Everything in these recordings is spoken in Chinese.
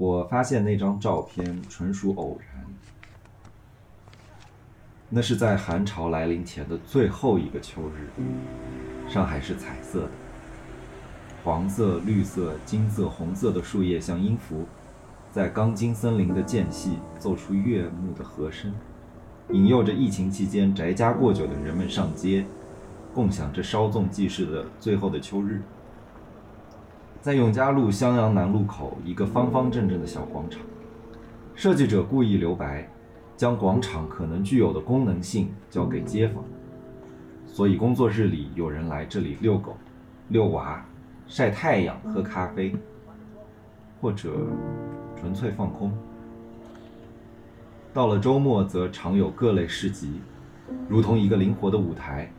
我发现那张照片纯属偶然。那是在寒潮来临前的最后一个秋日，上海是彩色的，黄色、绿色、金色、红色的树叶像音符，在钢筋森林的间隙奏出悦目的和声，引诱着疫情期间宅家过久的人们上街，共享这稍纵即逝的最后的秋日。在永嘉路襄阳南路口一个方方正正的小广场，设计者故意留白。将广场可能具有的功能性交给街坊，所以工作日里有人来这里遛狗、遛娃、晒太阳、喝咖啡，或者纯粹放空。到了周末，则常有各类市集，如同一个灵活的舞台。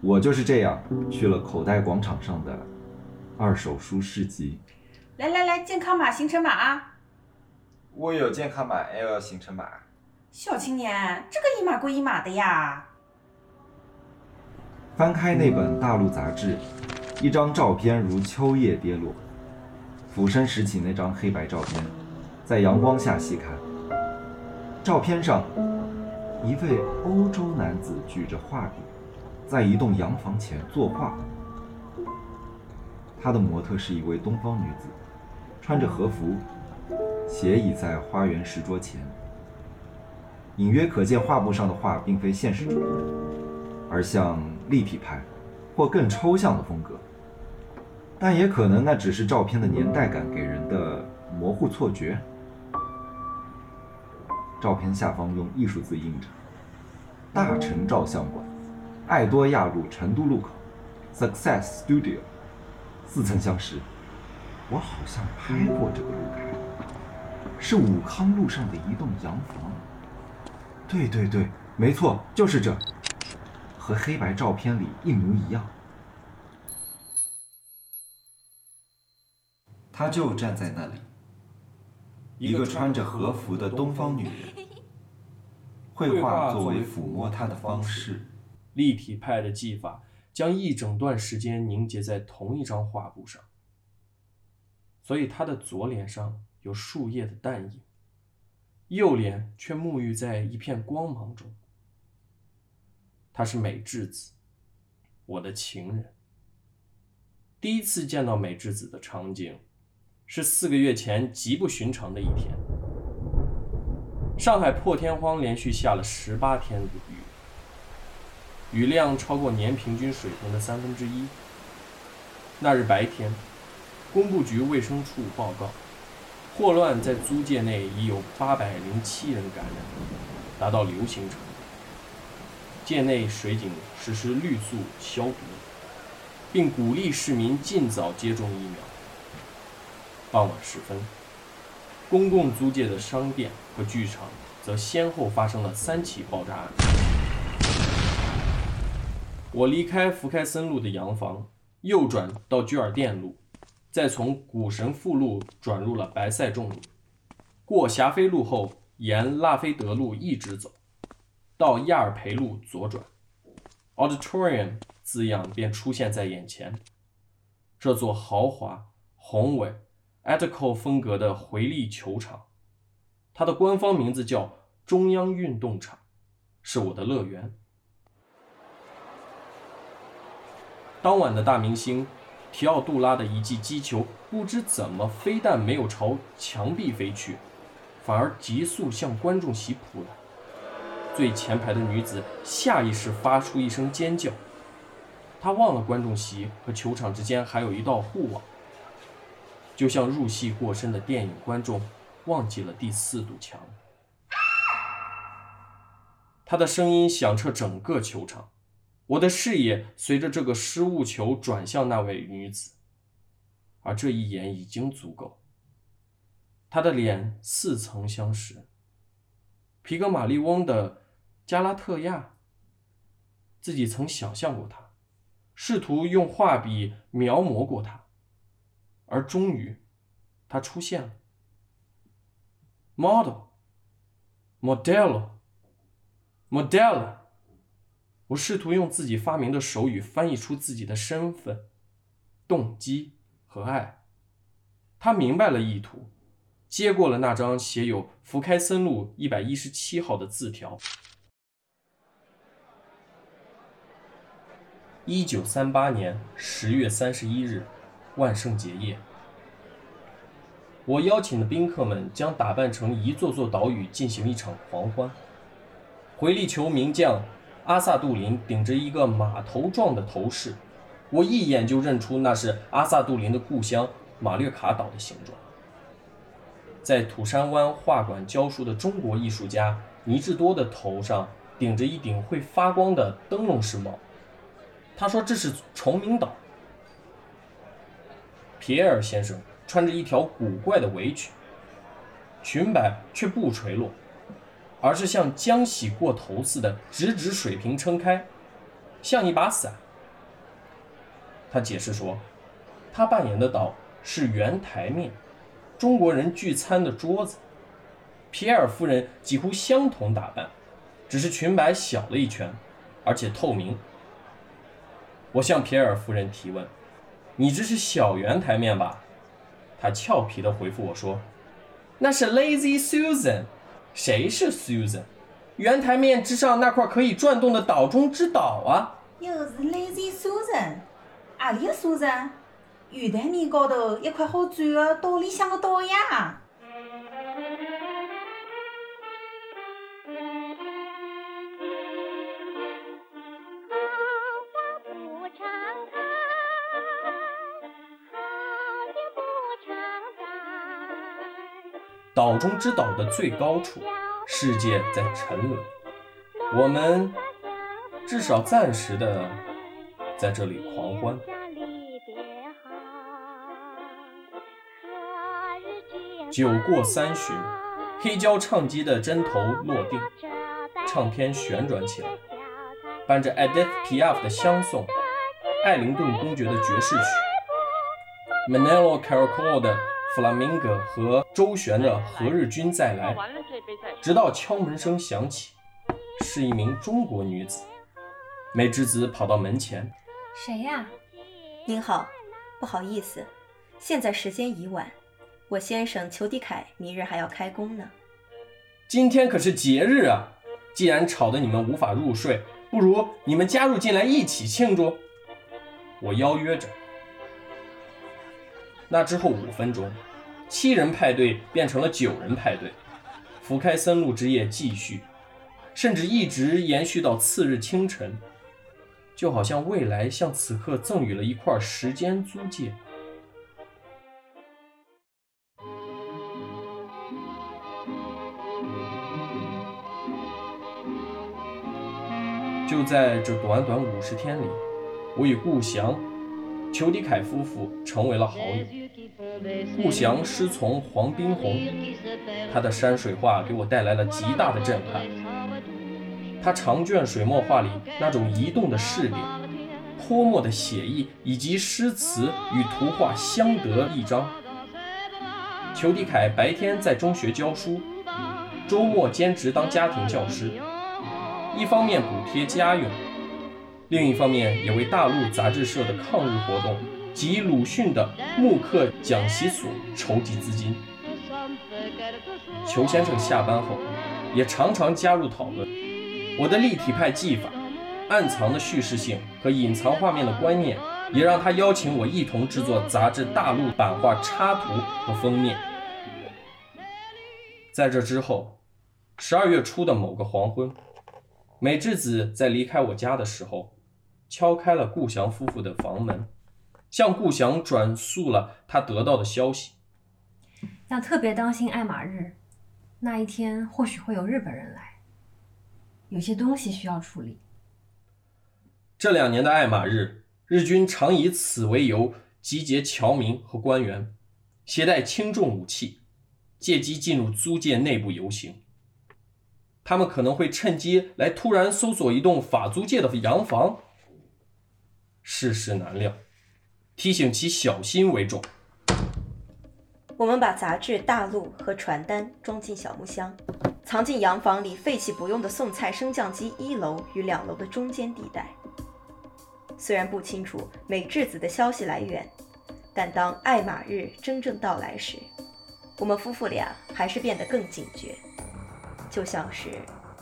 我就是这样去了口袋广场上的二手书市集。来来来，健康码、行程码啊！我有健康码，L 行程码。小青年，这个一码归一码的呀。翻开那本大陆杂志，一张照片如秋叶跌落。俯身拾起那张黑白照片，在阳光下细看。照片上，一位欧洲男子举着画笔，在一栋洋房前作画。他的模特是一位东方女子，穿着和服。斜倚在花园石桌前，隐约可见画布上的画并非现实主义，而像立体派或更抽象的风格。但也可能那只是照片的年代感给人的模糊错觉。照片下方用艺术字印着“大成照相馆，爱多亚路成都路口，Success Studio”，似曾相识。我好像拍过这个路牌。是武康路上的一栋洋房。对对对，没错，就是这，和黑白照片里一模一样。他就站在那里，一个穿着和服的东方女人。绘画作为抚摸她的方式，立体派的技法将一整段时间凝结在同一张画布上，所以他的左脸上。有树叶的淡影，右脸却沐浴在一片光芒中。她是美智子，我的情人。第一次见到美智子的场景，是四个月前极不寻常的一天。上海破天荒连续下了十八天的雨，雨量超过年平均水平的三分之一。那日白天，工部局卫生处报告。霍乱在租界内已有八百零七人感染，达到流行程度。界内水警实施绿素消毒，并鼓励市民尽早接种疫苗。傍晚时分，公共租界的商店和剧场则先后发生了三起爆炸案。我离开福开森路的洋房，右转到居尔店路。再从古神富路转入了白塞众路，过霞飞路后，沿拉菲德路一直走，到亚尔培路左转，Auditorium 字样便出现在眼前。这座豪华、宏伟、a t i c o 风格的回力球场，它的官方名字叫中央运动场，是我的乐园。当晚的大明星。提奥杜拉的一记击球，不知怎么非但没有朝墙壁飞去，反而急速向观众席扑来。最前排的女子下意识发出一声尖叫，她忘了观众席和球场之间还有一道护网，就像入戏过深的电影观众忘记了第四堵墙。她的声音响彻整个球场。我的视野随着这个失误球转向那位女子，而这一眼已经足够。她的脸似曾相识，皮格马利翁的加拉特亚。自己曾想象过她，试图用画笔描摹过她，而终于，她出现了。Model，Modelo，Model。我试图用自己发明的手语翻译出自己的身份、动机和爱。他明白了意图，接过了那张写有福开森路一百一十七号的字条。一九三八年十月三十一日，万圣节夜，我邀请的宾客们将打扮成一座座岛屿进行一场狂欢。回力球名将阿萨杜林顶着一个马头状的头饰，我一眼就认出那是阿萨杜林的故乡马略卡岛的形状。在土山湾画馆教书的中国艺术家倪志多的头上顶着一顶会发光的灯笼式帽。他说：“这是崇明岛。”皮埃尔先生穿着一条古怪的围裙，裙摆却不垂落，而是像浆洗过头似的直直水平撑开，像一把伞。他解释说：“他扮演的岛是圆台面，中国人聚餐的桌子。皮埃尔夫人几乎相同打扮，只是裙摆小了一圈，而且透明。”我向皮埃尔夫人提问：“你这是小圆台面吧？”她俏皮地回复我说：“那是 Lazy Susan。谁是 Susan？圆台面之上那块可以转动的岛中之岛啊！”又是 Lazy Susan，阿里个 Susan？圆台面高头一块好转的岛里向的岛呀！岛中之岛的最高处，世界在沉沦。我们至少暂时的在这里狂欢。酒过三巡，黑胶唱机的针头落定，唱片旋转起来，伴着 Edith Piaf 的相送，艾灵顿公爵的爵士曲，Manolo Caracol 的。弗拉明戈和周旋的何日君再来，直到敲门声响起，是一名中国女子。美智子跑到门前：“谁呀？您好，不好意思，现在时间已晚，我先生裘迪凯明日还要开工呢。今天可是节日啊！既然吵得你们无法入睡，不如你们加入进来一起庆祝。”我邀约着。那之后五分钟，七人派对变成了九人派对，福开森路之夜继续，甚至一直延续到次日清晨，就好像未来向此刻赠予了一块时间租界。就在这短短五十天里，我与顾翔。裘迪凯夫妇成为了好友。顾翔师从黄宾虹，他的山水画给我带来了极大的震撼。他长卷水墨画里那种移动的视点、泼墨的写意，以及诗词与图画相得益彰。裘迪凯白天在中学教书，周末兼职当家庭教师，一方面补贴家用。另一方面，也为大陆杂志社的抗日活动及鲁迅的慕课讲习所筹集资金。裘先生下班后，也常常加入讨论。我的立体派技法、暗藏的叙事性和隐藏画面的观念，也让他邀请我一同制作杂志大陆版画插图和封面。在这之后，十二月初的某个黄昏，美智子在离开我家的时候。敲开了顾翔夫妇的房门，向顾翔转述了他得到的消息。要特别当心爱马日，那一天或许会有日本人来，有些东西需要处理。这两年的爱马日，日军常以此为由集结侨民和官员，携带轻重武器，借机进入租界内部游行。他们可能会趁机来突然搜索一栋法租界的洋房。世事难料，提醒其小心为重。我们把杂志、大陆和传单装进小木箱，藏进洋房里废弃不用的送菜升降机一楼与两楼的中间地带。虽然不清楚美智子的消息来源，但当爱马日真正到来时，我们夫妇俩还是变得更警觉，就像是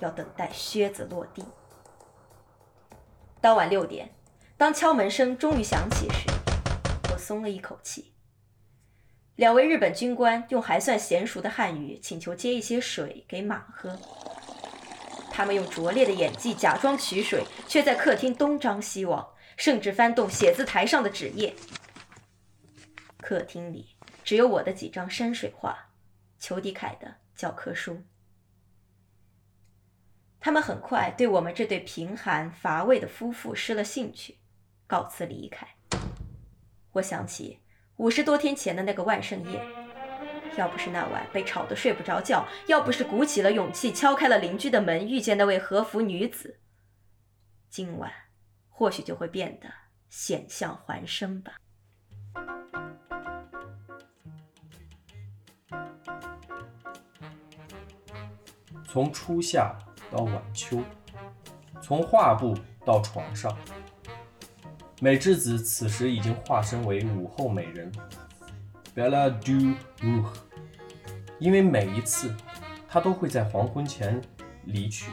要等待靴子落地。当晚六点，当敲门声终于响起时，我松了一口气。两位日本军官用还算娴熟的汉语请求接一些水给马喝。他们用拙劣的演技假装取水，却在客厅东张西望，甚至翻动写字台上的纸页。客厅里只有我的几张山水画，裘迪凯的教科书。他们很快对我们这对贫寒乏味的夫妇失了兴趣，告辞离开。我想起五十多天前的那个万圣夜，要不是那晚被吵得睡不着觉，要不是鼓起了勇气敲开了邻居的门，遇见那位和服女子，今晚或许就会变得险象环生吧。从初夏到晚秋，从画布到床上，美智子此时已经化身为午后美人，Bella du jour。因为每一次，她都会在黄昏前离去。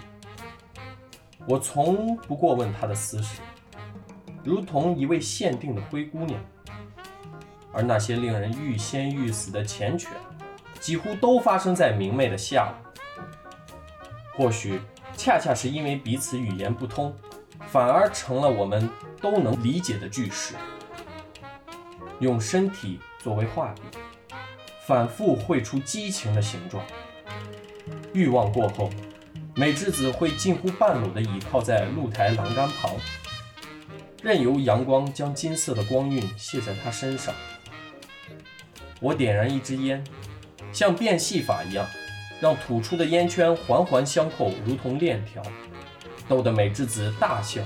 我从不过问她的私事，如同一位限定的灰姑娘。而那些令人欲仙欲死的缱绻，几乎都发生在明媚的下午。或许恰恰是因为彼此语言不通，反而成了我们都能理解的句式。用身体作为画笔，反复绘出激情的形状。欲望过后，美智子会近乎半裸地倚靠在露台栏杆旁，任由阳光将金色的光晕泻在她身上。我点燃一支烟，像变戏法一样。让吐出的烟圈环环相扣，如同链条，逗得美智子大笑。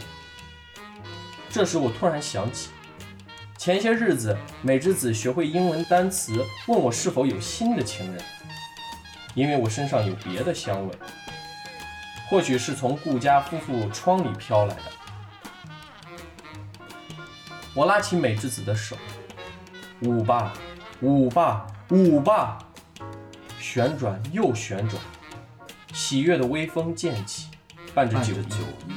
这时我突然想起，前些日子美智子学会英文单词，问我是否有新的情人，因为我身上有别的香味，或许是从顾家夫妇窗里飘来的。我拉起美智子的手，舞吧，舞吧，舞吧。旋转又旋转，喜悦的微风渐起，伴着酒意，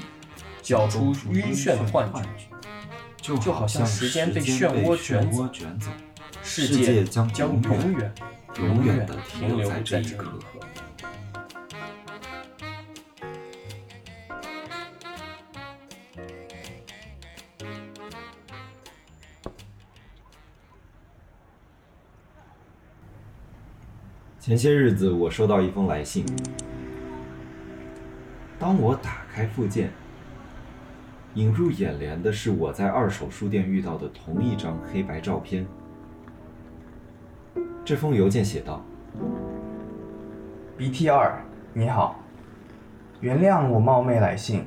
搅出晕眩的幻觉，就好像时间被漩涡卷走，世界将将永远永远的停留在这一刻。前些日子，我收到一封来信。当我打开附件，映入眼帘的是我在二手书店遇到的同一张黑白照片。这封邮件写道：“BT 二，你好，原谅我冒昧来信。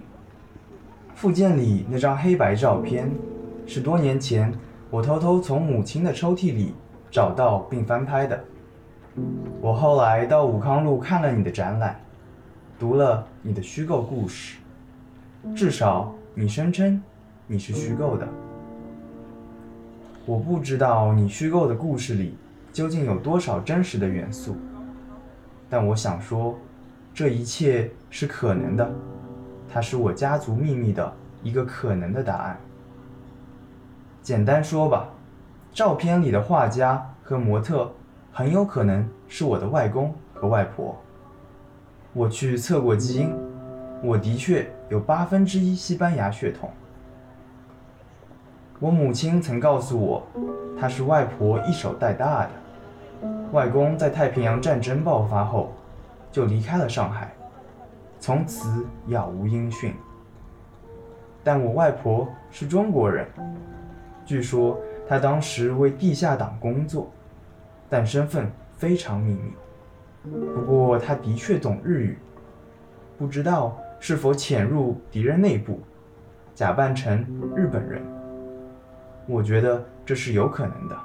附件里那张黑白照片，是多年前我偷偷从母亲的抽屉里找到并翻拍的。”我后来到武康路看了你的展览，读了你的虚构故事，至少你声称你是虚构的。我不知道你虚构的故事里究竟有多少真实的元素，但我想说，这一切是可能的，它是我家族秘密的一个可能的答案。简单说吧，照片里的画家和模特。很有可能是我的外公和外婆。我去测过基因，我的确有八分之一西班牙血统。我母亲曾告诉我，她是外婆一手带大的。外公在太平洋战争爆发后就离开了上海，从此杳无音讯。但我外婆是中国人，据说她当时为地下党工作。但身份非常秘密。不过他的确懂日语，不知道是否潜入敌人内部，假扮成日本人。我觉得这是有可能的。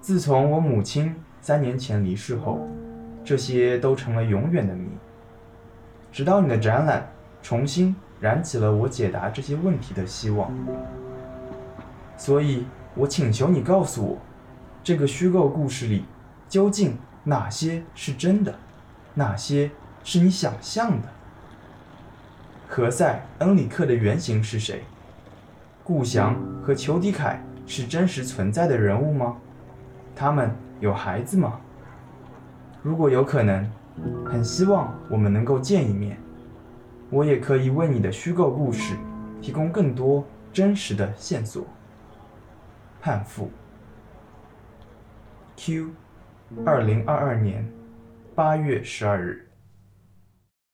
自从我母亲三年前离世后，这些都成了永远的谜。直到你的展览重新燃起了我解答这些问题的希望。所以。我请求你告诉我，这个虚构故事里究竟哪些是真的，哪些是你想象的？何塞·恩里克的原型是谁？顾翔和裘迪凯是真实存在的人物吗？他们有孩子吗？如果有可能，很希望我们能够见一面。我也可以为你的虚构故事提供更多真实的线索。判父。Q，二零二二年八月十二日。